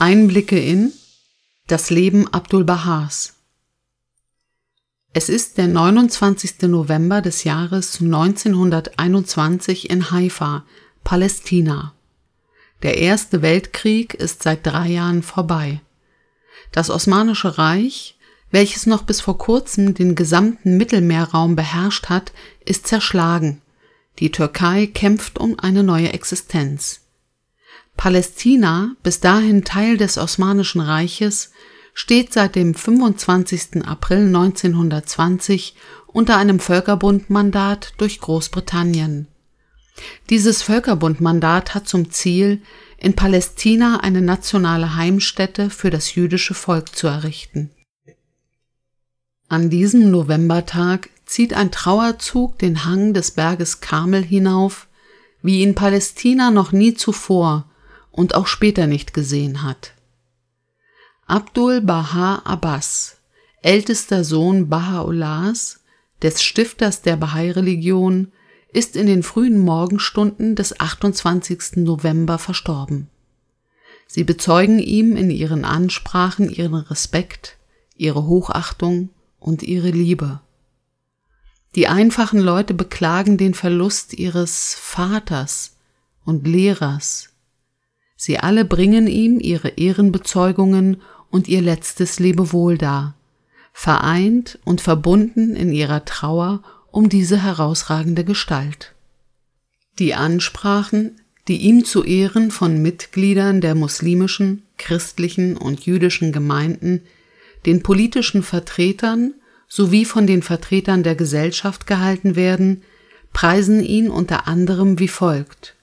Einblicke in das Leben Abdul Bahas. Es ist der 29. November des Jahres 1921 in Haifa, Palästina. Der Erste Weltkrieg ist seit drei Jahren vorbei. Das Osmanische Reich, welches noch bis vor kurzem den gesamten Mittelmeerraum beherrscht hat, ist zerschlagen. Die Türkei kämpft um eine neue Existenz. Palästina, bis dahin Teil des Osmanischen Reiches, steht seit dem 25. April 1920 unter einem Völkerbundmandat durch Großbritannien. Dieses Völkerbundmandat hat zum Ziel, in Palästina eine nationale Heimstätte für das jüdische Volk zu errichten. An diesem Novembertag zieht ein Trauerzug den Hang des Berges Karmel hinauf, wie ihn Palästina noch nie zuvor und auch später nicht gesehen hat. Abdul Baha Abbas, ältester Sohn Baha'u'llahs, des Stifters der Bahai-Religion, ist in den frühen Morgenstunden des 28. November verstorben. Sie bezeugen ihm in ihren Ansprachen ihren Respekt, ihre Hochachtung und ihre Liebe. Die einfachen Leute beklagen den Verlust ihres Vaters und Lehrers, Sie alle bringen ihm ihre Ehrenbezeugungen und ihr letztes Lebewohl dar, vereint und verbunden in ihrer Trauer um diese herausragende Gestalt. Die Ansprachen, die ihm zu Ehren von Mitgliedern der muslimischen, christlichen und jüdischen Gemeinden, den politischen Vertretern sowie von den Vertretern der Gesellschaft gehalten werden, preisen ihn unter anderem wie folgt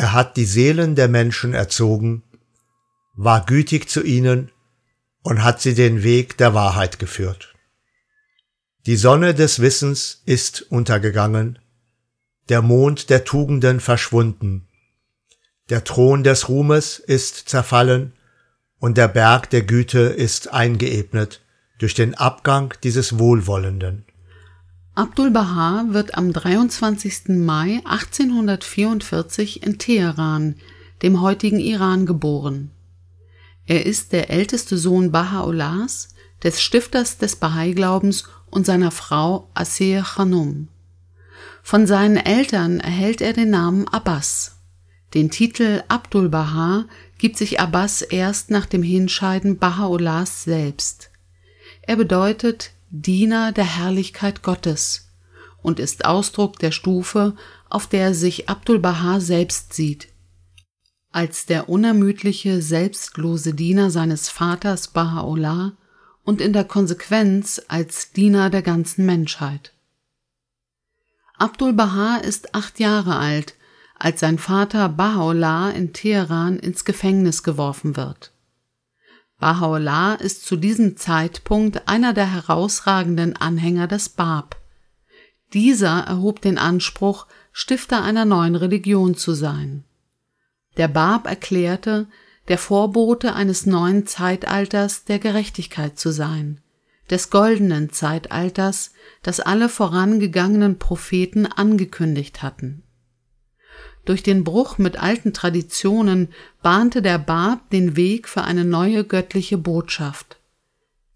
er hat die Seelen der Menschen erzogen, war gütig zu ihnen und hat sie den Weg der Wahrheit geführt. Die Sonne des Wissens ist untergegangen, der Mond der Tugenden verschwunden, der Thron des Ruhmes ist zerfallen und der Berg der Güte ist eingeebnet durch den Abgang dieses Wohlwollenden. Abdul Baha wird am 23. Mai 1844 in Teheran, dem heutigen Iran, geboren. Er ist der älteste Sohn Baha'u'llahs, des Stifters des Bahai-Glaubens und seiner Frau Asir Khanum. Von seinen Eltern erhält er den Namen Abbas. Den Titel Abdul Baha gibt sich Abbas erst nach dem Hinscheiden Baha'u'llahs selbst. Er bedeutet Diener der Herrlichkeit Gottes und ist Ausdruck der Stufe, auf der sich Abdul Baha selbst sieht. Als der unermüdliche, selbstlose Diener seines Vaters Baha'u'llah und in der Konsequenz als Diener der ganzen Menschheit. Abdul Baha ist acht Jahre alt, als sein Vater Baha'u'llah in Teheran ins Gefängnis geworfen wird. Baha'u'llah ist zu diesem Zeitpunkt einer der herausragenden Anhänger des Bab. Dieser erhob den Anspruch, Stifter einer neuen Religion zu sein. Der Bab erklärte, der Vorbote eines neuen Zeitalters der Gerechtigkeit zu sein, des goldenen Zeitalters, das alle vorangegangenen Propheten angekündigt hatten. Durch den Bruch mit alten Traditionen bahnte der Bab den Weg für eine neue göttliche Botschaft.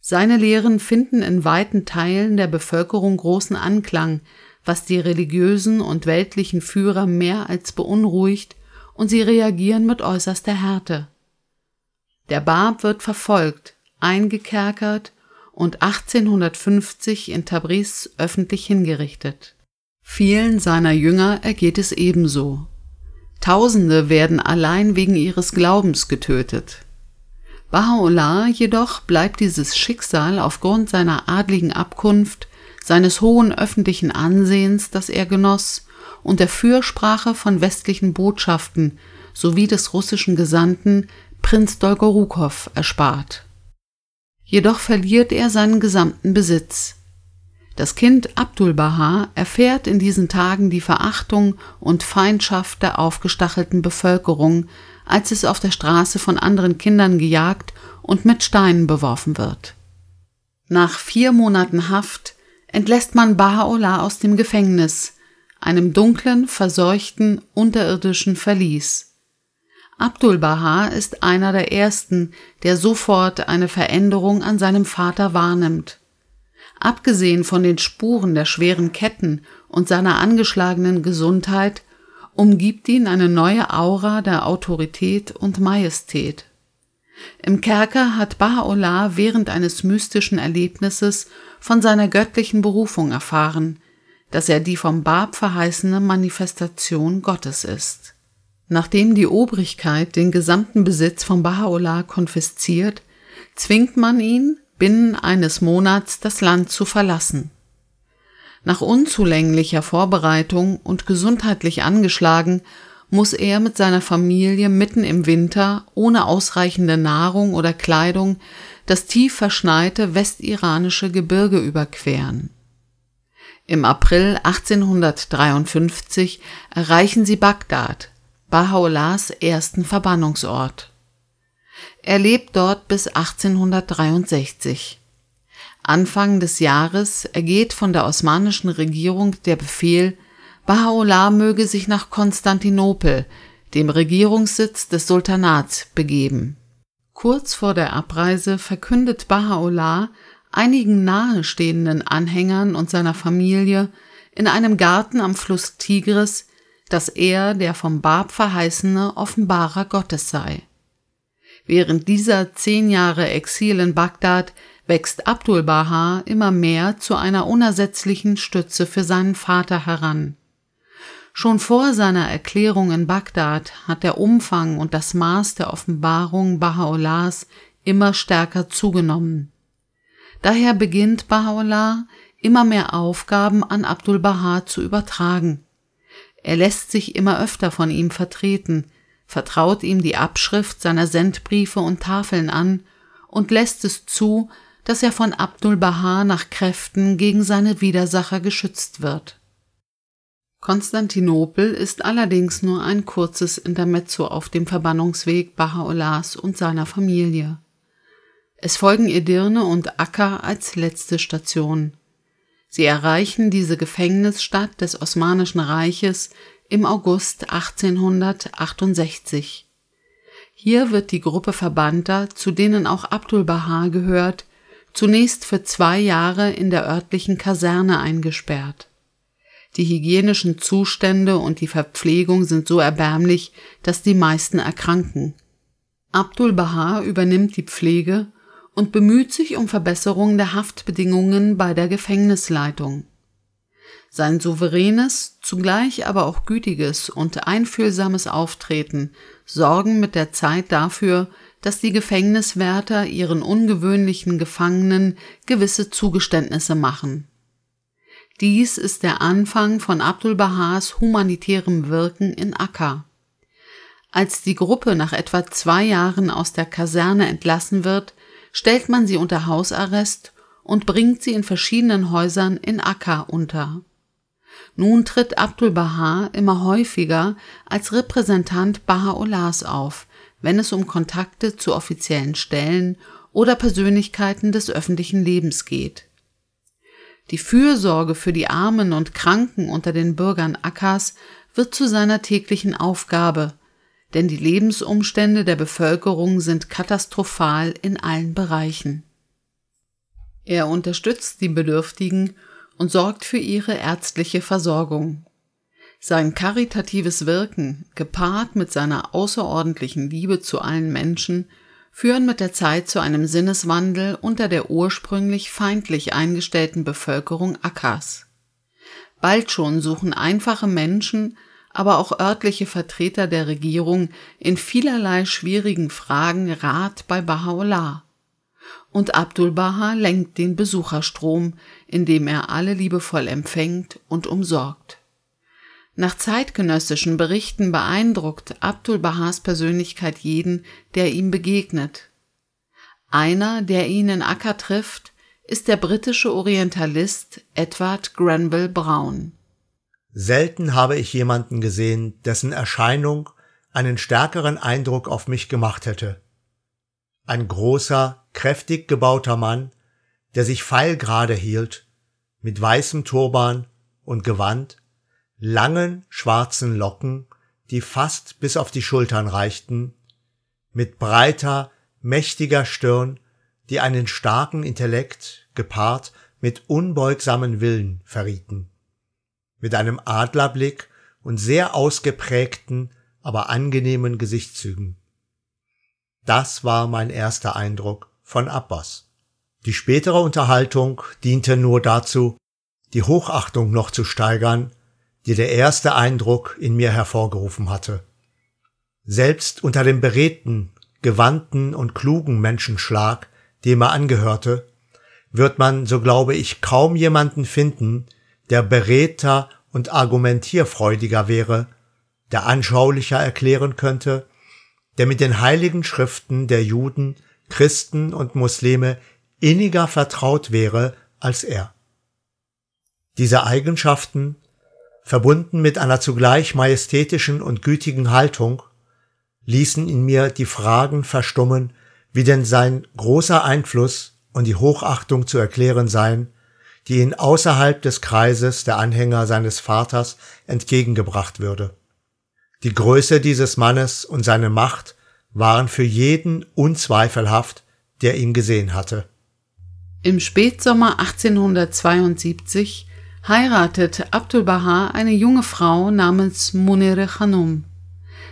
Seine Lehren finden in weiten Teilen der Bevölkerung großen Anklang, was die religiösen und weltlichen Führer mehr als beunruhigt, und sie reagieren mit äußerster Härte. Der Bab wird verfolgt, eingekerkert und 1850 in Tabriz öffentlich hingerichtet. Vielen seiner Jünger ergeht es ebenso. Tausende werden allein wegen ihres Glaubens getötet. Baha'u'llah jedoch bleibt dieses Schicksal aufgrund seiner adligen Abkunft, seines hohen öffentlichen Ansehens, das er genoss, und der Fürsprache von westlichen Botschaften sowie des russischen Gesandten Prinz Dolgorukow erspart. Jedoch verliert er seinen gesamten Besitz. Das Kind Abdul Baha erfährt in diesen Tagen die Verachtung und Feindschaft der aufgestachelten Bevölkerung, als es auf der Straße von anderen Kindern gejagt und mit Steinen beworfen wird. Nach vier Monaten Haft entlässt man Baha'u'llah aus dem Gefängnis, einem dunklen, verseuchten, unterirdischen Verlies. Abdul Baha ist einer der ersten, der sofort eine Veränderung an seinem Vater wahrnimmt. Abgesehen von den Spuren der schweren Ketten und seiner angeschlagenen Gesundheit umgibt ihn eine neue Aura der Autorität und Majestät. Im Kerker hat Baha'u'llah während eines mystischen Erlebnisses von seiner göttlichen Berufung erfahren, dass er die vom Bab verheißene Manifestation Gottes ist. Nachdem die Obrigkeit den gesamten Besitz von Baha'u'llah konfisziert, zwingt man ihn, binnen eines Monats das Land zu verlassen. Nach unzulänglicher Vorbereitung und gesundheitlich angeschlagen, muss er mit seiner Familie mitten im Winter ohne ausreichende Nahrung oder Kleidung das tief verschneite westiranische Gebirge überqueren. Im April 1853 erreichen sie Bagdad, Baha'u'llahs ersten Verbannungsort. Er lebt dort bis 1863. Anfang des Jahres ergeht von der osmanischen Regierung der Befehl, Baha'u'llah möge sich nach Konstantinopel, dem Regierungssitz des Sultanats, begeben. Kurz vor der Abreise verkündet Baha'u'llah einigen nahestehenden Anhängern und seiner Familie in einem Garten am Fluss Tigris, dass er der vom Bab verheißene Offenbarer Gottes sei. Während dieser zehn Jahre Exil in Bagdad wächst Abdul Baha immer mehr zu einer unersetzlichen Stütze für seinen Vater heran. Schon vor seiner Erklärung in Bagdad hat der Umfang und das Maß der Offenbarung Baha'u'llahs immer stärker zugenommen. Daher beginnt Baha'u'llah immer mehr Aufgaben an Abdul Baha zu übertragen. Er lässt sich immer öfter von ihm vertreten, vertraut ihm die Abschrift seiner Sendbriefe und Tafeln an und lässt es zu, dass er von Abdul Baha nach Kräften gegen seine Widersacher geschützt wird. Konstantinopel ist allerdings nur ein kurzes Intermezzo auf dem Verbannungsweg Baha'u'llahs und seiner Familie. Es folgen Edirne und Akka als letzte Station. Sie erreichen diese Gefängnisstadt des Osmanischen Reiches im August 1868. Hier wird die Gruppe Verbannter, zu denen auch Abdul Baha gehört, zunächst für zwei Jahre in der örtlichen Kaserne eingesperrt. Die hygienischen Zustände und die Verpflegung sind so erbärmlich, dass die meisten erkranken. Abdul Baha übernimmt die Pflege und bemüht sich um Verbesserung der Haftbedingungen bei der Gefängnisleitung. Sein souveränes, zugleich aber auch gütiges und einfühlsames Auftreten sorgen mit der Zeit dafür, dass die Gefängniswärter ihren ungewöhnlichen Gefangenen gewisse Zugeständnisse machen. Dies ist der Anfang von Abdul Bahas humanitärem Wirken in Akka. Als die Gruppe nach etwa zwei Jahren aus der Kaserne entlassen wird, stellt man sie unter Hausarrest und bringt sie in verschiedenen Häusern in Akka unter. Nun tritt Abdul Baha immer häufiger als Repräsentant Baha'u'llahs auf, wenn es um Kontakte zu offiziellen Stellen oder Persönlichkeiten des öffentlichen Lebens geht. Die Fürsorge für die Armen und Kranken unter den Bürgern Akkas wird zu seiner täglichen Aufgabe, denn die Lebensumstände der Bevölkerung sind katastrophal in allen Bereichen. Er unterstützt die Bedürftigen und sorgt für ihre ärztliche Versorgung. Sein karitatives Wirken, gepaart mit seiner außerordentlichen Liebe zu allen Menschen, führen mit der Zeit zu einem Sinneswandel unter der ursprünglich feindlich eingestellten Bevölkerung Akkas. Bald schon suchen einfache Menschen, aber auch örtliche Vertreter der Regierung in vielerlei schwierigen Fragen Rat bei Baha'u'llah. Und Abdul Baha lenkt den Besucherstrom, indem er alle liebevoll empfängt und umsorgt. Nach zeitgenössischen Berichten beeindruckt Abdul Bahas Persönlichkeit jeden, der ihm begegnet. Einer, der ihn in Akka trifft, ist der britische Orientalist Edward Granville Brown. Selten habe ich jemanden gesehen, dessen Erscheinung einen stärkeren Eindruck auf mich gemacht hätte. Ein großer, kräftig gebauter Mann, der sich pfeilgerade hielt, mit weißem Turban und Gewand, langen schwarzen Locken, die fast bis auf die Schultern reichten, mit breiter, mächtiger Stirn, die einen starken Intellekt gepaart mit unbeugsamen Willen verrieten, mit einem Adlerblick und sehr ausgeprägten, aber angenehmen Gesichtszügen. Das war mein erster Eindruck von Abbas. Die spätere Unterhaltung diente nur dazu, die Hochachtung noch zu steigern, die der erste Eindruck in mir hervorgerufen hatte. Selbst unter dem beredten, gewandten und klugen Menschenschlag, dem er angehörte, wird man, so glaube ich, kaum jemanden finden, der beredter und argumentierfreudiger wäre, der anschaulicher erklären könnte, der mit den heiligen Schriften der Juden, Christen und Muslime inniger vertraut wäre als er. Diese Eigenschaften, verbunden mit einer zugleich majestätischen und gütigen Haltung, ließen in mir die Fragen verstummen, wie denn sein großer Einfluss und die Hochachtung zu erklären seien, die ihn außerhalb des Kreises der Anhänger seines Vaters entgegengebracht würde. Die Größe dieses Mannes und seine Macht waren für jeden unzweifelhaft, der ihn gesehen hatte. Im Spätsommer 1872 heiratet Abdul Baha eine junge Frau namens Munire Khanum.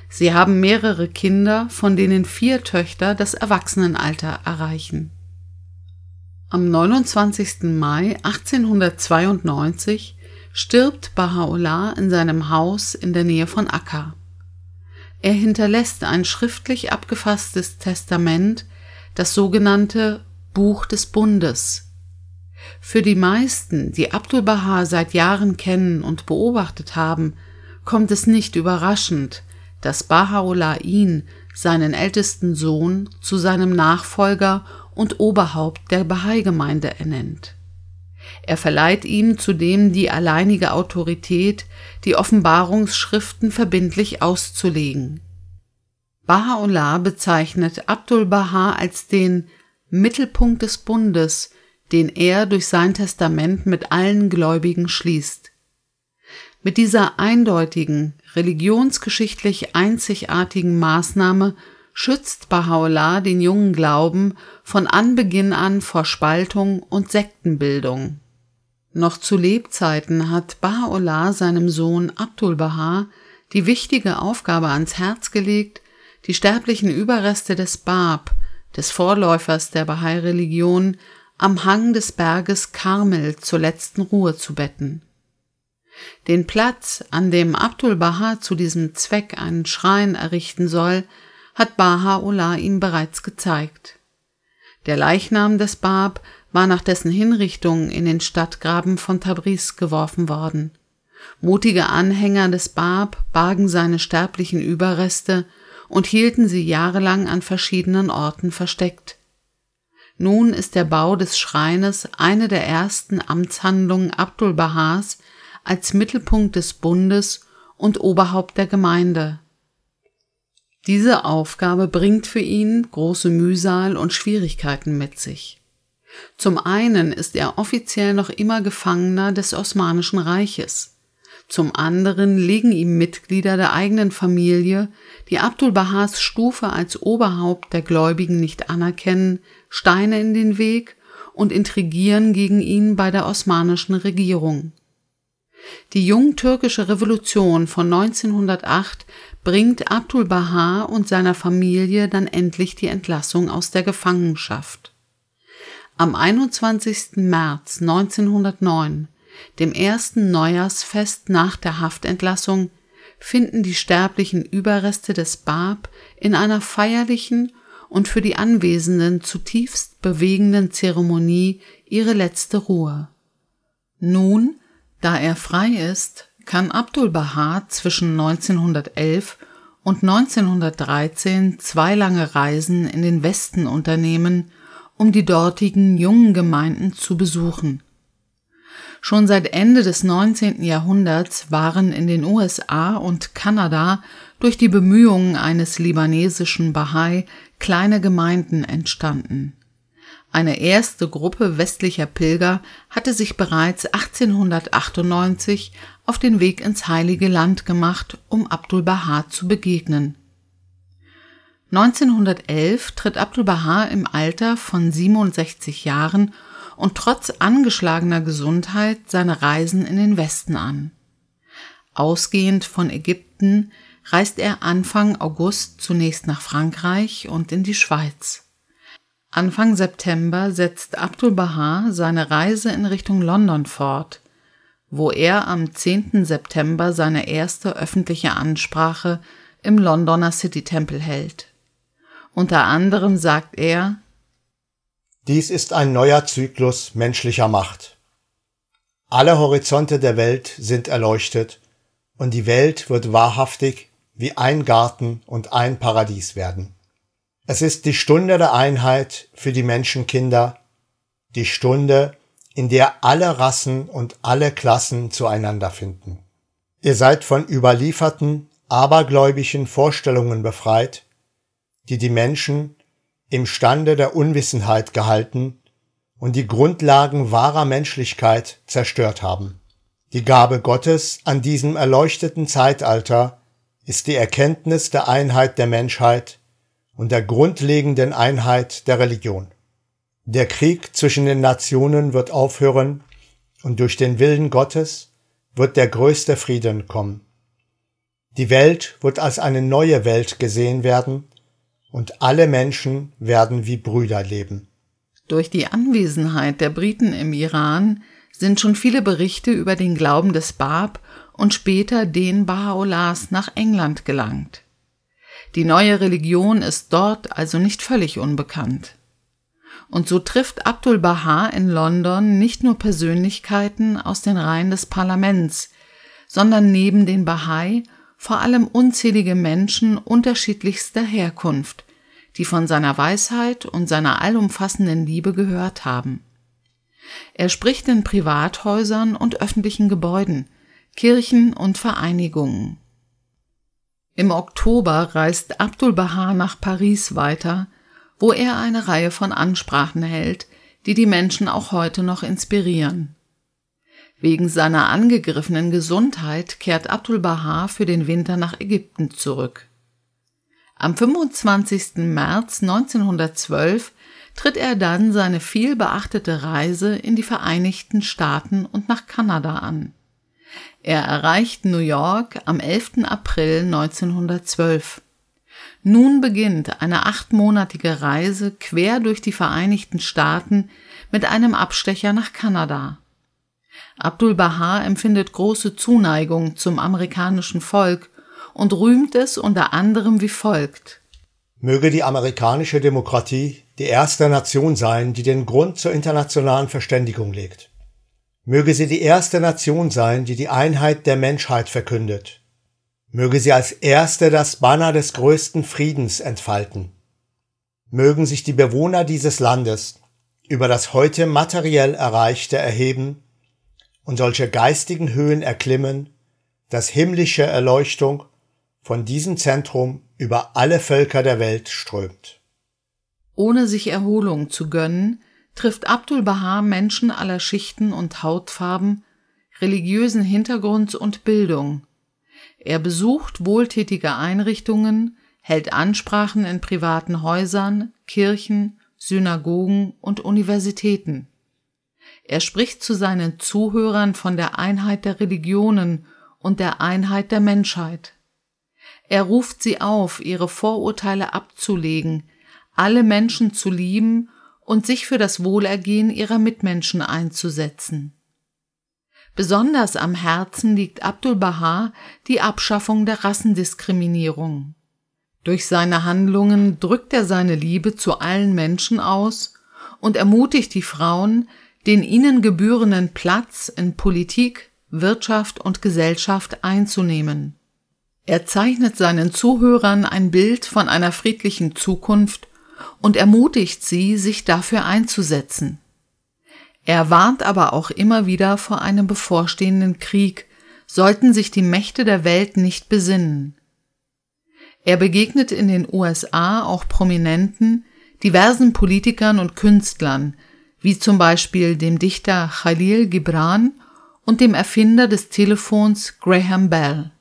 Sie haben mehrere Kinder, von denen vier Töchter das Erwachsenenalter erreichen. Am 29. Mai 1892 stirbt Baha'u'llah in seinem Haus in der Nähe von Akka. Er hinterlässt ein schriftlich abgefasstes Testament, das sogenannte Buch des Bundes. Für die meisten, die Abdul Baha seit Jahren kennen und beobachtet haben, kommt es nicht überraschend, dass Baha'u'llah ihn, seinen ältesten Sohn, zu seinem Nachfolger und Oberhaupt der Bahai-Gemeinde ernennt. Er verleiht ihm zudem die alleinige Autorität, die Offenbarungsschriften verbindlich auszulegen. Baha'u'llah bezeichnet Abdul Baha als den Mittelpunkt des Bundes, den er durch sein Testament mit allen Gläubigen schließt. Mit dieser eindeutigen, religionsgeschichtlich einzigartigen Maßnahme schützt Baha'u'llah den jungen Glauben von Anbeginn an vor Spaltung und Sektenbildung. Noch zu Lebzeiten hat Baha'u'llah seinem Sohn Abdul Baha die wichtige Aufgabe ans Herz gelegt, die sterblichen Überreste des Bab, des Vorläufers der Bahai-Religion, am Hang des Berges Karmel zur letzten Ruhe zu betten. Den Platz, an dem Abdul Baha zu diesem Zweck einen Schrein errichten soll, hat Baha'u'llah ihm bereits gezeigt. Der Leichnam des Bab war nach dessen Hinrichtung in den Stadtgraben von Tabriz geworfen worden. Mutige Anhänger des Bab bargen seine sterblichen Überreste und hielten sie jahrelang an verschiedenen Orten versteckt. Nun ist der Bau des Schreines eine der ersten Amtshandlungen Abdul Bahas als Mittelpunkt des Bundes und Oberhaupt der Gemeinde. Diese Aufgabe bringt für ihn große Mühsal und Schwierigkeiten mit sich. Zum einen ist er offiziell noch immer Gefangener des Osmanischen Reiches. Zum anderen legen ihm Mitglieder der eigenen Familie, die Abdul Bahas Stufe als Oberhaupt der Gläubigen nicht anerkennen, Steine in den Weg und intrigieren gegen ihn bei der osmanischen Regierung. Die jungtürkische Revolution von 1908 bringt Abdul Baha und seiner Familie dann endlich die Entlassung aus der Gefangenschaft. Am 21. März 1909, dem ersten Neujahrsfest nach der Haftentlassung, finden die sterblichen Überreste des Bab in einer feierlichen und für die Anwesenden zutiefst bewegenden Zeremonie ihre letzte Ruhe. Nun, da er frei ist, kann Abdul Baha zwischen 1911 und 1913 zwei lange Reisen in den Westen unternehmen, um die dortigen jungen Gemeinden zu besuchen. Schon seit Ende des 19. Jahrhunderts waren in den USA und Kanada durch die Bemühungen eines libanesischen Bahai kleine Gemeinden entstanden. Eine erste Gruppe westlicher Pilger hatte sich bereits 1898 auf den Weg ins Heilige Land gemacht, um Abdul Baha zu begegnen. 1911 tritt Abdul Baha im Alter von 67 Jahren und trotz angeschlagener Gesundheit seine Reisen in den Westen an. Ausgehend von Ägypten reist er Anfang August zunächst nach Frankreich und in die Schweiz. Anfang September setzt Abdul Baha seine Reise in Richtung London fort, wo er am 10. September seine erste öffentliche Ansprache im Londoner City Temple hält. Unter anderem sagt er Dies ist ein neuer Zyklus menschlicher Macht. Alle Horizonte der Welt sind erleuchtet und die Welt wird wahrhaftig wie ein Garten und ein Paradies werden. Es ist die Stunde der Einheit für die Menschenkinder, die Stunde, in der alle Rassen und alle Klassen zueinander finden. Ihr seid von überlieferten, abergläubischen Vorstellungen befreit, die die Menschen im Stande der Unwissenheit gehalten und die Grundlagen wahrer Menschlichkeit zerstört haben. Die Gabe Gottes an diesem erleuchteten Zeitalter ist die Erkenntnis der Einheit der Menschheit und der grundlegenden Einheit der Religion. Der Krieg zwischen den Nationen wird aufhören und durch den Willen Gottes wird der größte Frieden kommen. Die Welt wird als eine neue Welt gesehen werden und alle Menschen werden wie Brüder leben. Durch die Anwesenheit der Briten im Iran sind schon viele Berichte über den Glauben des Bab und später den Baha'u'llahs nach England gelangt. Die neue Religion ist dort also nicht völlig unbekannt. Und so trifft Abdul Baha in London nicht nur Persönlichkeiten aus den Reihen des Parlaments, sondern neben den Bahai vor allem unzählige Menschen unterschiedlichster Herkunft, die von seiner Weisheit und seiner allumfassenden Liebe gehört haben. Er spricht in Privathäusern und öffentlichen Gebäuden, Kirchen und Vereinigungen. Im Oktober reist Abdul Baha nach Paris weiter, wo er eine Reihe von Ansprachen hält, die die Menschen auch heute noch inspirieren. Wegen seiner angegriffenen Gesundheit kehrt Abdul Baha für den Winter nach Ägypten zurück. Am 25. März 1912 tritt er dann seine vielbeachtete Reise in die Vereinigten Staaten und nach Kanada an. Er erreicht New York am 11. April 1912. Nun beginnt eine achtmonatige Reise quer durch die Vereinigten Staaten mit einem Abstecher nach Kanada. Abdul Baha empfindet große Zuneigung zum amerikanischen Volk und rühmt es unter anderem wie folgt. Möge die amerikanische Demokratie die erste Nation sein, die den Grund zur internationalen Verständigung legt. Möge sie die erste Nation sein, die die Einheit der Menschheit verkündet. Möge sie als erste das Banner des größten Friedens entfalten. Mögen sich die Bewohner dieses Landes über das heute materiell Erreichte erheben und solche geistigen Höhen erklimmen, dass himmlische Erleuchtung von diesem Zentrum über alle Völker der Welt strömt. Ohne sich Erholung zu gönnen, trifft Abdul Baha Menschen aller Schichten und Hautfarben, religiösen Hintergrunds und Bildung. Er besucht wohltätige Einrichtungen, hält Ansprachen in privaten Häusern, Kirchen, Synagogen und Universitäten. Er spricht zu seinen Zuhörern von der Einheit der Religionen und der Einheit der Menschheit. Er ruft sie auf, ihre Vorurteile abzulegen, alle Menschen zu lieben und sich für das Wohlergehen ihrer Mitmenschen einzusetzen. Besonders am Herzen liegt Abdul Baha die Abschaffung der Rassendiskriminierung. Durch seine Handlungen drückt er seine Liebe zu allen Menschen aus und ermutigt die Frauen, den ihnen gebührenden Platz in Politik, Wirtschaft und Gesellschaft einzunehmen. Er zeichnet seinen Zuhörern ein Bild von einer friedlichen Zukunft und ermutigt sie, sich dafür einzusetzen. Er warnt aber auch immer wieder vor einem bevorstehenden Krieg, sollten sich die Mächte der Welt nicht besinnen. Er begegnet in den USA auch Prominenten, diversen Politikern und Künstlern, wie zum Beispiel dem Dichter Khalil Gibran und dem Erfinder des Telefons Graham Bell.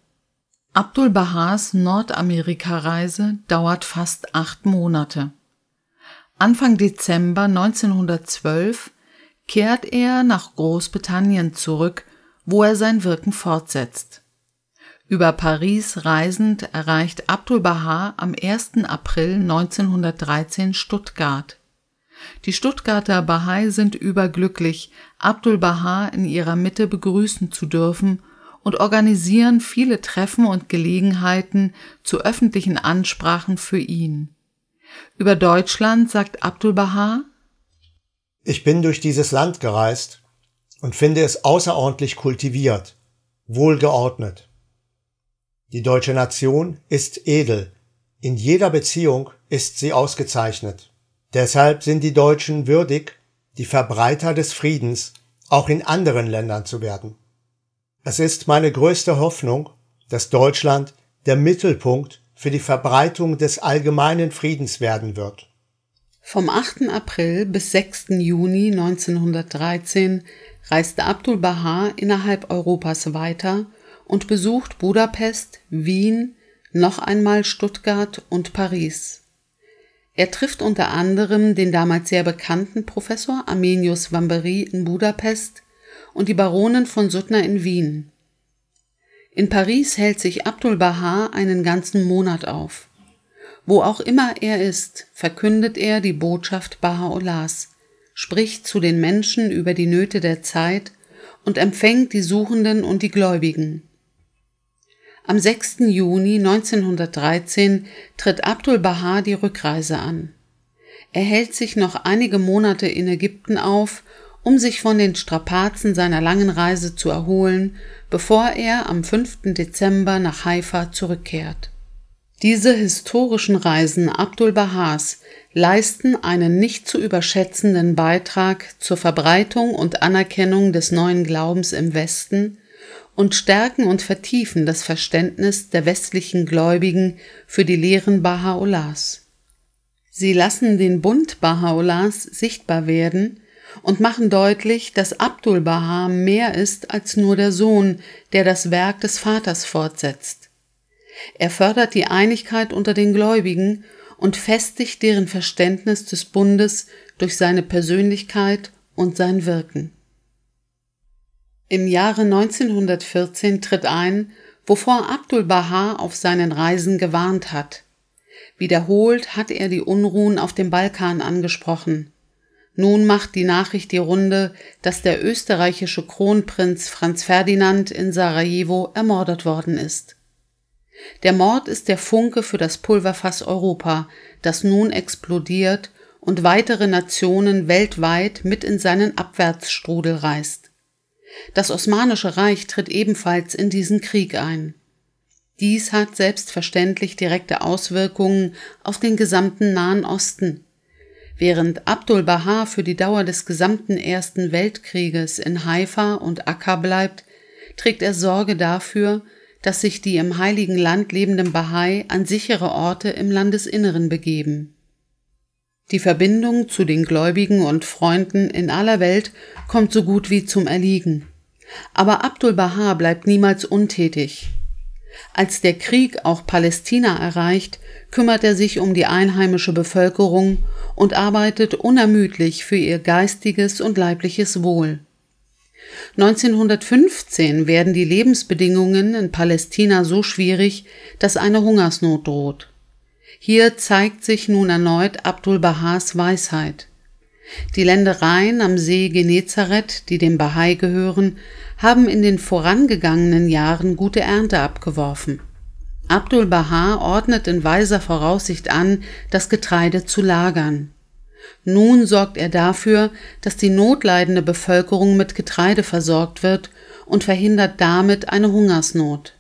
Abdul Bahas Nordamerika-Reise dauert fast acht Monate. Anfang Dezember 1912 kehrt er nach Großbritannien zurück, wo er sein Wirken fortsetzt. Über Paris reisend erreicht Abdul Baha am 1. April 1913 Stuttgart. Die Stuttgarter Bahai sind überglücklich, Abdul Baha in ihrer Mitte begrüßen zu dürfen und organisieren viele Treffen und Gelegenheiten zu öffentlichen Ansprachen für ihn. Über Deutschland sagt Abdul Baha Ich bin durch dieses Land gereist und finde es außerordentlich kultiviert, wohlgeordnet. Die deutsche Nation ist edel, in jeder Beziehung ist sie ausgezeichnet. Deshalb sind die Deutschen würdig, die Verbreiter des Friedens auch in anderen Ländern zu werden. Es ist meine größte Hoffnung, dass Deutschland der Mittelpunkt für die Verbreitung des allgemeinen Friedens werden wird. Vom 8. April bis 6. Juni 1913 reiste Abdul Baha innerhalb Europas weiter und besucht Budapest, Wien, noch einmal Stuttgart und Paris. Er trifft unter anderem den damals sehr bekannten Professor Armenius Vambery in Budapest und die Baronin von Suttner in Wien. In Paris hält sich Abdul Baha einen ganzen Monat auf. Wo auch immer er ist, verkündet er die Botschaft Baha'u'llahs, spricht zu den Menschen über die Nöte der Zeit und empfängt die Suchenden und die Gläubigen. Am 6. Juni 1913 tritt Abdul Baha die Rückreise an. Er hält sich noch einige Monate in Ägypten auf, um sich von den Strapazen seiner langen Reise zu erholen, bevor er am 5. Dezember nach Haifa zurückkehrt. Diese historischen Reisen Abdul Bahas leisten einen nicht zu überschätzenden Beitrag zur Verbreitung und Anerkennung des neuen Glaubens im Westen und stärken und vertiefen das Verständnis der westlichen Gläubigen für die Lehren Baha'u'llahs. Sie lassen den Bund Baha'u'llahs sichtbar werden und machen deutlich, dass Abdul Baha mehr ist als nur der Sohn, der das Werk des Vaters fortsetzt. Er fördert die Einigkeit unter den Gläubigen und festigt deren Verständnis des Bundes durch seine Persönlichkeit und sein Wirken. Im Jahre 1914 tritt ein, wovor Abdul Baha auf seinen Reisen gewarnt hat. Wiederholt hat er die Unruhen auf dem Balkan angesprochen. Nun macht die Nachricht die Runde, dass der österreichische Kronprinz Franz Ferdinand in Sarajevo ermordet worden ist. Der Mord ist der Funke für das Pulverfass Europa, das nun explodiert und weitere Nationen weltweit mit in seinen Abwärtsstrudel reißt. Das Osmanische Reich tritt ebenfalls in diesen Krieg ein. Dies hat selbstverständlich direkte Auswirkungen auf den gesamten Nahen Osten. Während Abdul Baha für die Dauer des gesamten Ersten Weltkrieges in Haifa und Akka bleibt, trägt er Sorge dafür, dass sich die im Heiligen Land lebenden Bahai an sichere Orte im Landesinneren begeben. Die Verbindung zu den Gläubigen und Freunden in aller Welt kommt so gut wie zum Erliegen. Aber Abdul Baha bleibt niemals untätig. Als der Krieg auch Palästina erreicht, kümmert er sich um die einheimische Bevölkerung und arbeitet unermüdlich für ihr geistiges und leibliches Wohl. 1915 werden die Lebensbedingungen in Palästina so schwierig, dass eine Hungersnot droht. Hier zeigt sich nun erneut Abdul Bahas Weisheit. Die Ländereien am See Genezareth, die dem Bahai gehören, haben in den vorangegangenen Jahren gute Ernte abgeworfen. Abdul Baha ordnet in weiser Voraussicht an, das Getreide zu lagern. Nun sorgt er dafür, dass die notleidende Bevölkerung mit Getreide versorgt wird und verhindert damit eine Hungersnot.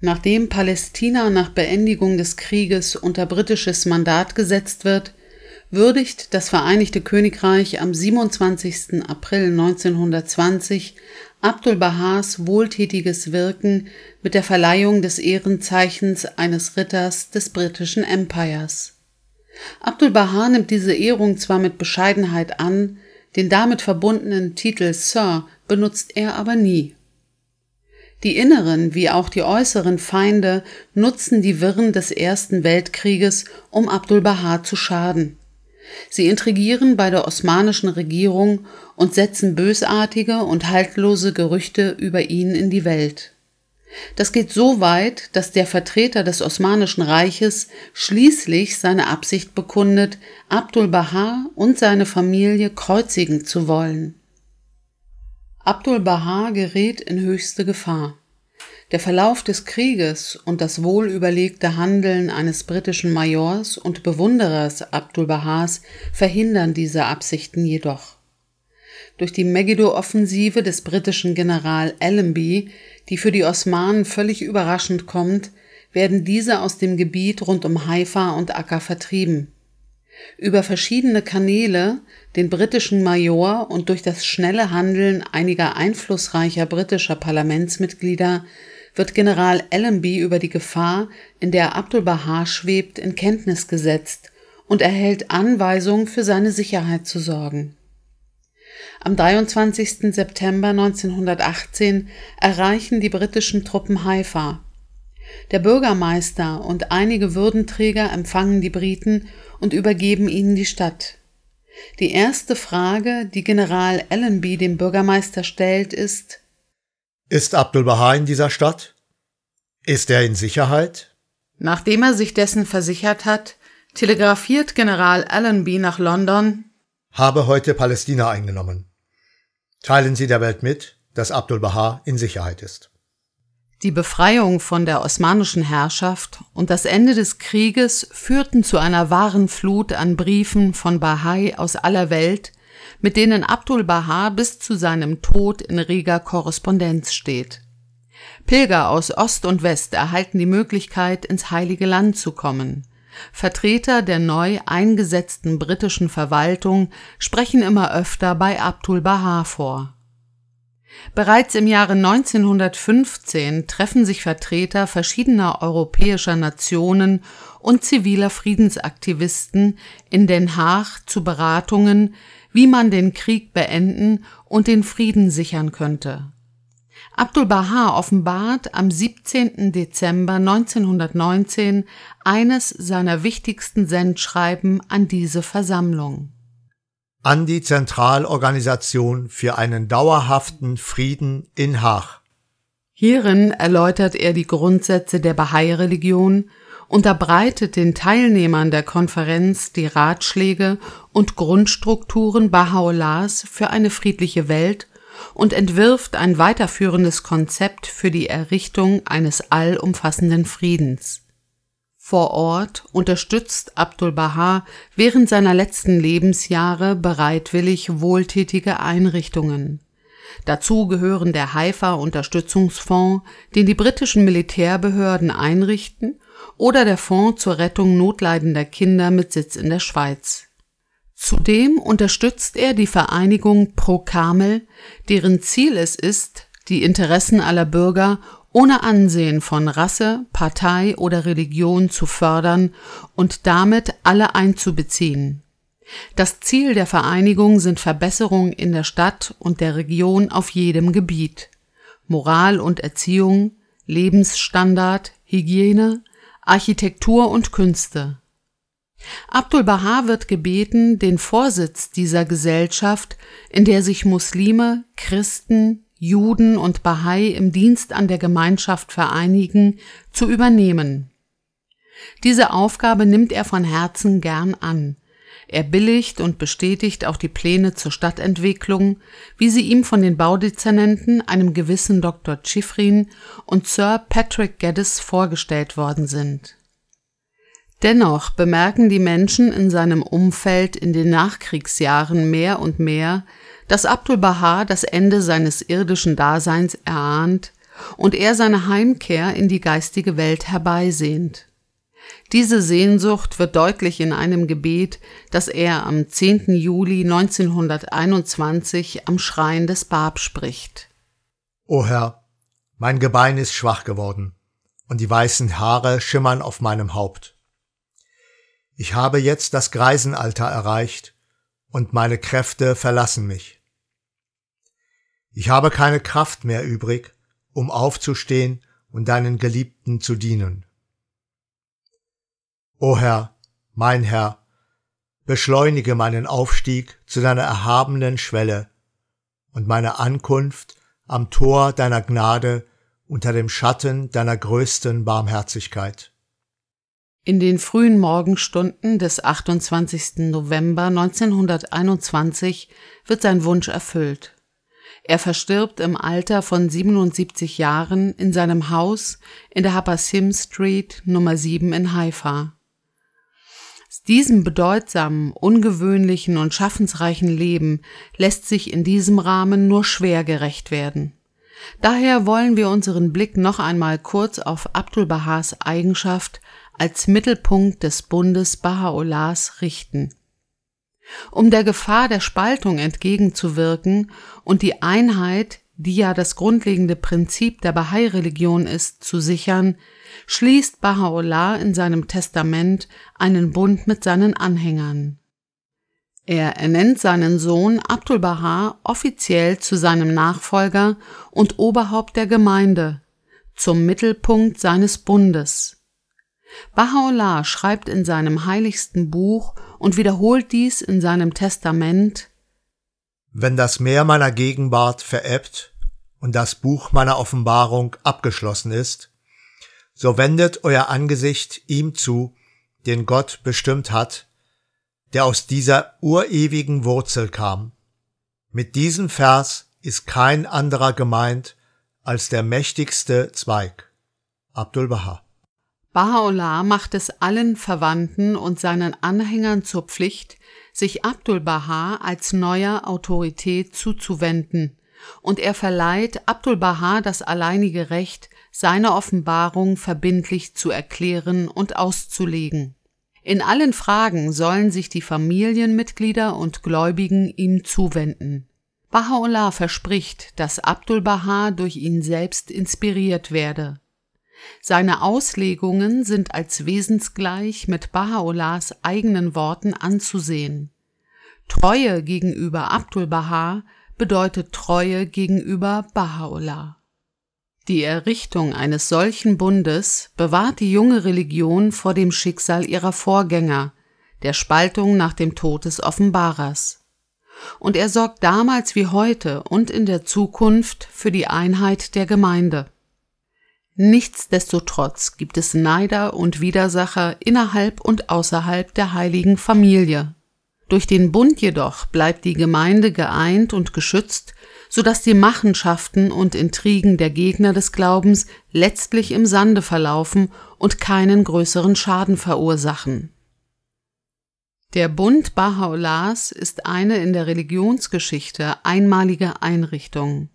Nachdem Palästina nach Beendigung des Krieges unter britisches Mandat gesetzt wird, würdigt das Vereinigte Königreich am 27. April 1920 Abdul Bahas wohltätiges Wirken mit der Verleihung des Ehrenzeichens eines Ritters des britischen Empires. Abdul Baha nimmt diese Ehrung zwar mit Bescheidenheit an, den damit verbundenen Titel Sir benutzt er aber nie. Die inneren wie auch die äußeren Feinde nutzen die Wirren des Ersten Weltkrieges, um Abdul Baha zu schaden. Sie intrigieren bei der osmanischen Regierung und setzen bösartige und haltlose Gerüchte über ihn in die Welt. Das geht so weit, dass der Vertreter des Osmanischen Reiches schließlich seine Absicht bekundet, Abdul Baha und seine Familie kreuzigen zu wollen. Abdul Baha gerät in höchste Gefahr. Der Verlauf des Krieges und das wohlüberlegte Handeln eines britischen Majors und Bewunderers Abdul Bahas verhindern diese Absichten jedoch. Durch die Megiddo-Offensive des britischen General Allenby, die für die Osmanen völlig überraschend kommt, werden diese aus dem Gebiet rund um Haifa und Akka vertrieben. Über verschiedene Kanäle, den britischen Major und durch das schnelle Handeln einiger einflussreicher britischer Parlamentsmitglieder wird General Allenby über die Gefahr, in der Abdul Baha schwebt, in Kenntnis gesetzt und erhält Anweisung, für seine Sicherheit zu sorgen. Am 23. September 1918 erreichen die britischen Truppen Haifa. Der Bürgermeister und einige Würdenträger empfangen die Briten und übergeben ihnen die Stadt. Die erste Frage, die General Allenby dem Bürgermeister stellt, ist Ist Abdul Baha in dieser Stadt? Ist er in Sicherheit? Nachdem er sich dessen versichert hat, telegrafiert General Allenby nach London Habe heute Palästina eingenommen. Teilen Sie der Welt mit, dass Abdul Baha in Sicherheit ist. Die Befreiung von der osmanischen Herrschaft und das Ende des Krieges führten zu einer wahren Flut an Briefen von Bahai aus aller Welt, mit denen Abdul Baha bis zu seinem Tod in reger Korrespondenz steht. Pilger aus Ost und West erhalten die Möglichkeit, ins Heilige Land zu kommen. Vertreter der neu eingesetzten britischen Verwaltung sprechen immer öfter bei Abdul Baha vor. Bereits im Jahre 1915 treffen sich Vertreter verschiedener europäischer Nationen und ziviler Friedensaktivisten in Den Haag zu Beratungen, wie man den Krieg beenden und den Frieden sichern könnte. Abdul Baha offenbart am 17. Dezember 1919 eines seiner wichtigsten Sendschreiben an diese Versammlung an die Zentralorganisation für einen dauerhaften Frieden in Haag. Hierin erläutert er die Grundsätze der Bahai-Religion, unterbreitet den Teilnehmern der Konferenz die Ratschläge und Grundstrukturen Baha'u'llahs für eine friedliche Welt und entwirft ein weiterführendes Konzept für die Errichtung eines allumfassenden Friedens vor Ort unterstützt Abdul Baha während seiner letzten Lebensjahre bereitwillig wohltätige Einrichtungen. Dazu gehören der Haifa Unterstützungsfonds, den die britischen Militärbehörden einrichten, oder der Fonds zur Rettung notleidender Kinder mit Sitz in der Schweiz. Zudem unterstützt er die Vereinigung Pro Kamel, deren Ziel es ist, die Interessen aller Bürger ohne Ansehen von Rasse, Partei oder Religion zu fördern und damit alle einzubeziehen. Das Ziel der Vereinigung sind Verbesserungen in der Stadt und der Region auf jedem Gebiet. Moral und Erziehung, Lebensstandard, Hygiene, Architektur und Künste. Abdul Baha wird gebeten, den Vorsitz dieser Gesellschaft, in der sich Muslime, Christen, Juden und Bahai im Dienst an der Gemeinschaft vereinigen, zu übernehmen. Diese Aufgabe nimmt er von Herzen gern an. Er billigt und bestätigt auch die Pläne zur Stadtentwicklung, wie sie ihm von den Baudezernenten, einem gewissen Dr. Chifrin und Sir Patrick Geddes vorgestellt worden sind. Dennoch bemerken die Menschen in seinem Umfeld in den Nachkriegsjahren mehr und mehr, dass Abdul Baha das Ende seines irdischen Daseins erahnt und er seine Heimkehr in die geistige Welt herbeisehnt. Diese Sehnsucht wird deutlich in einem Gebet, das er am 10. Juli 1921 am Schrein des Bab spricht. O Herr, mein Gebein ist schwach geworden und die weißen Haare schimmern auf meinem Haupt. Ich habe jetzt das Greisenalter erreicht und meine Kräfte verlassen mich. Ich habe keine Kraft mehr übrig, um aufzustehen und deinen Geliebten zu dienen. O Herr, mein Herr, beschleunige meinen Aufstieg zu deiner erhabenen Schwelle und meine Ankunft am Tor deiner Gnade unter dem Schatten deiner größten Barmherzigkeit. In den frühen Morgenstunden des 28. November 1921 wird sein Wunsch erfüllt. Er verstirbt im Alter von 77 Jahren in seinem Haus in der Happasim Street Nummer 7 in Haifa. Diesem bedeutsamen, ungewöhnlichen und schaffensreichen Leben lässt sich in diesem Rahmen nur schwer gerecht werden. Daher wollen wir unseren Blick noch einmal kurz auf Abdul Bahas Eigenschaft als Mittelpunkt des Bundes Baha'u'llahs richten. Um der Gefahr der Spaltung entgegenzuwirken und die Einheit, die ja das grundlegende Prinzip der Bahai-Religion ist, zu sichern, schließt Baha'u'llah in seinem Testament einen Bund mit seinen Anhängern. Er ernennt seinen Sohn Abdul Baha offiziell zu seinem Nachfolger und Oberhaupt der Gemeinde, zum Mittelpunkt seines Bundes. Baha'u'llah schreibt in seinem heiligsten Buch und wiederholt dies in seinem Testament Wenn das Meer meiner Gegenwart verebbt und das Buch meiner Offenbarung abgeschlossen ist, so wendet euer Angesicht ihm zu, den Gott bestimmt hat, der aus dieser urewigen Wurzel kam. Mit diesem Vers ist kein anderer gemeint als der mächtigste Zweig. Abdul Baha. Baha'u'llah macht es allen Verwandten und seinen Anhängern zur Pflicht, sich Abdul Baha als neuer Autorität zuzuwenden, und er verleiht Abdul Baha das alleinige Recht, seine Offenbarung verbindlich zu erklären und auszulegen. In allen Fragen sollen sich die Familienmitglieder und Gläubigen ihm zuwenden. Baha'u'llah verspricht, dass Abdul Baha durch ihn selbst inspiriert werde. Seine Auslegungen sind als wesensgleich mit Baha'u'llahs eigenen Worten anzusehen. Treue gegenüber Abdul Baha bedeutet Treue gegenüber Baha'u'llah. Die Errichtung eines solchen Bundes bewahrt die junge Religion vor dem Schicksal ihrer Vorgänger, der Spaltung nach dem Tod des Offenbarers. Und er sorgt damals wie heute und in der Zukunft für die Einheit der Gemeinde. Nichtsdestotrotz gibt es Neider und Widersacher innerhalb und außerhalb der heiligen Familie. Durch den Bund jedoch bleibt die Gemeinde geeint und geschützt, so dass die Machenschaften und Intrigen der Gegner des Glaubens letztlich im Sande verlaufen und keinen größeren Schaden verursachen. Der Bund Baha'u'llahs ist eine in der Religionsgeschichte einmalige Einrichtung.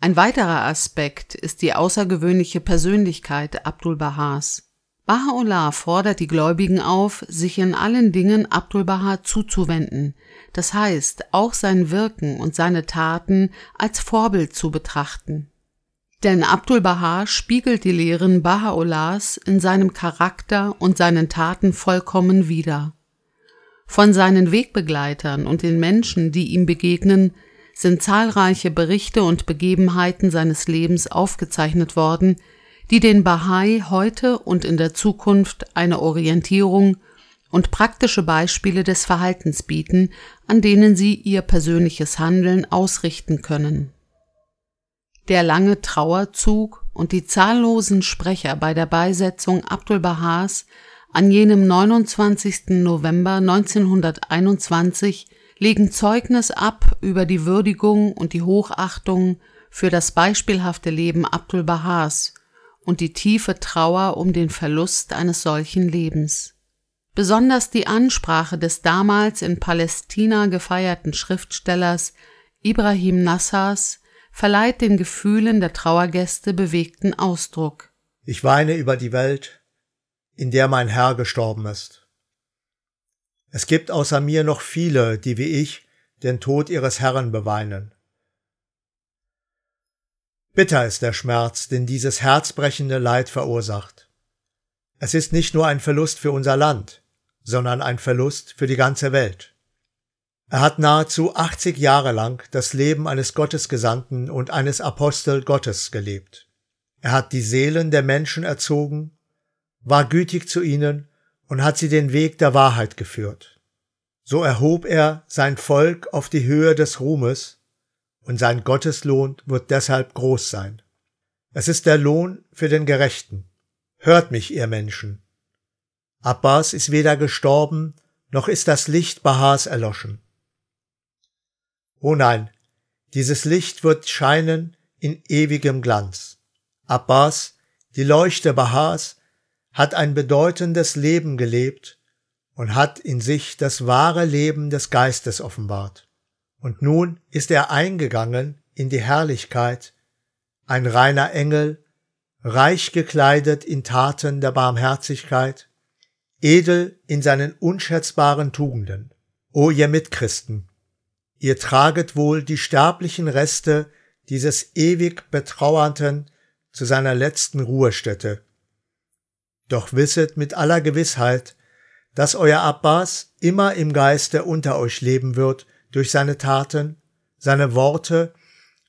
Ein weiterer Aspekt ist die außergewöhnliche Persönlichkeit Abdul Bahas. Baha'u'llah fordert die Gläubigen auf, sich in allen Dingen Abdul Baha zuzuwenden, das heißt auch sein Wirken und seine Taten als Vorbild zu betrachten. Denn Abdul Baha spiegelt die Lehren Baha'u'llahs in seinem Charakter und seinen Taten vollkommen wider. Von seinen Wegbegleitern und den Menschen, die ihm begegnen, sind zahlreiche Berichte und Begebenheiten seines Lebens aufgezeichnet worden, die den Bahai heute und in der Zukunft eine Orientierung und praktische Beispiele des Verhaltens bieten, an denen sie ihr persönliches Handeln ausrichten können. Der lange Trauerzug und die zahllosen Sprecher bei der Beisetzung Abdul Bahas an jenem 29. November 1921 legen Zeugnis ab über die Würdigung und die Hochachtung für das beispielhafte Leben Abdul Bahas und die tiefe Trauer um den Verlust eines solchen Lebens. Besonders die Ansprache des damals in Palästina gefeierten Schriftstellers Ibrahim Nassas verleiht den Gefühlen der Trauergäste bewegten Ausdruck. Ich weine über die Welt, in der mein Herr gestorben ist. Es gibt außer mir noch viele, die wie ich den Tod ihres Herrn beweinen. Bitter ist der Schmerz, den dieses herzbrechende Leid verursacht. Es ist nicht nur ein Verlust für unser Land, sondern ein Verlust für die ganze Welt. Er hat nahezu 80 Jahre lang das Leben eines Gottesgesandten und eines Apostel Gottes gelebt. Er hat die Seelen der Menschen erzogen, war gütig zu ihnen und hat sie den Weg der Wahrheit geführt. So erhob er sein Volk auf die Höhe des Ruhmes, und sein Gotteslohn wird deshalb groß sein. Es ist der Lohn für den Gerechten. Hört mich, ihr Menschen. Abbas ist weder gestorben, noch ist das Licht Bahas erloschen. Oh nein, dieses Licht wird scheinen in ewigem Glanz. Abbas, die Leuchte Bahas, hat ein bedeutendes Leben gelebt und hat in sich das wahre Leben des Geistes offenbart. Und nun ist er eingegangen in die Herrlichkeit, ein reiner Engel, reich gekleidet in Taten der Barmherzigkeit, edel in seinen unschätzbaren Tugenden. O ihr Mitchristen, ihr traget wohl die sterblichen Reste dieses ewig Betrauernden zu seiner letzten Ruhestätte. Doch wisset mit aller Gewissheit, dass euer Abbas immer im Geiste unter euch leben wird durch seine Taten, seine Worte,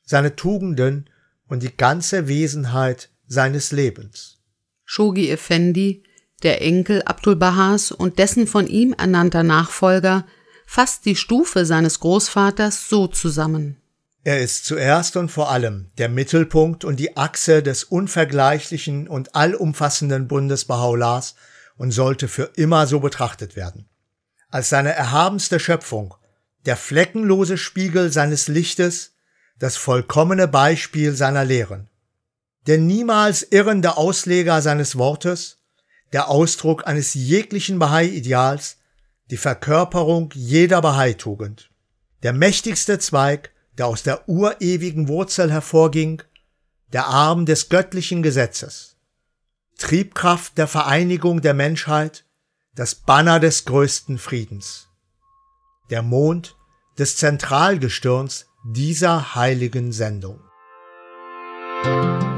seine Tugenden und die ganze Wesenheit seines Lebens. Shogi Effendi, der Enkel Abdul Bahas und dessen von ihm ernannter Nachfolger, fasst die Stufe seines Großvaters so zusammen. Er ist zuerst und vor allem der Mittelpunkt und die Achse des unvergleichlichen und allumfassenden Bundes Baha'u'llahs und sollte für immer so betrachtet werden. Als seine erhabenste Schöpfung, der fleckenlose Spiegel seines Lichtes, das vollkommene Beispiel seiner Lehren. Der niemals irrende Ausleger seines Wortes, der Ausdruck eines jeglichen Bahai-Ideals, die Verkörperung jeder Bahai-Tugend. Der mächtigste Zweig, der aus der urewigen Wurzel hervorging, der Arm des göttlichen Gesetzes. Triebkraft der Vereinigung der Menschheit, das Banner des größten Friedens. Der Mond des Zentralgestirns dieser heiligen Sendung. Musik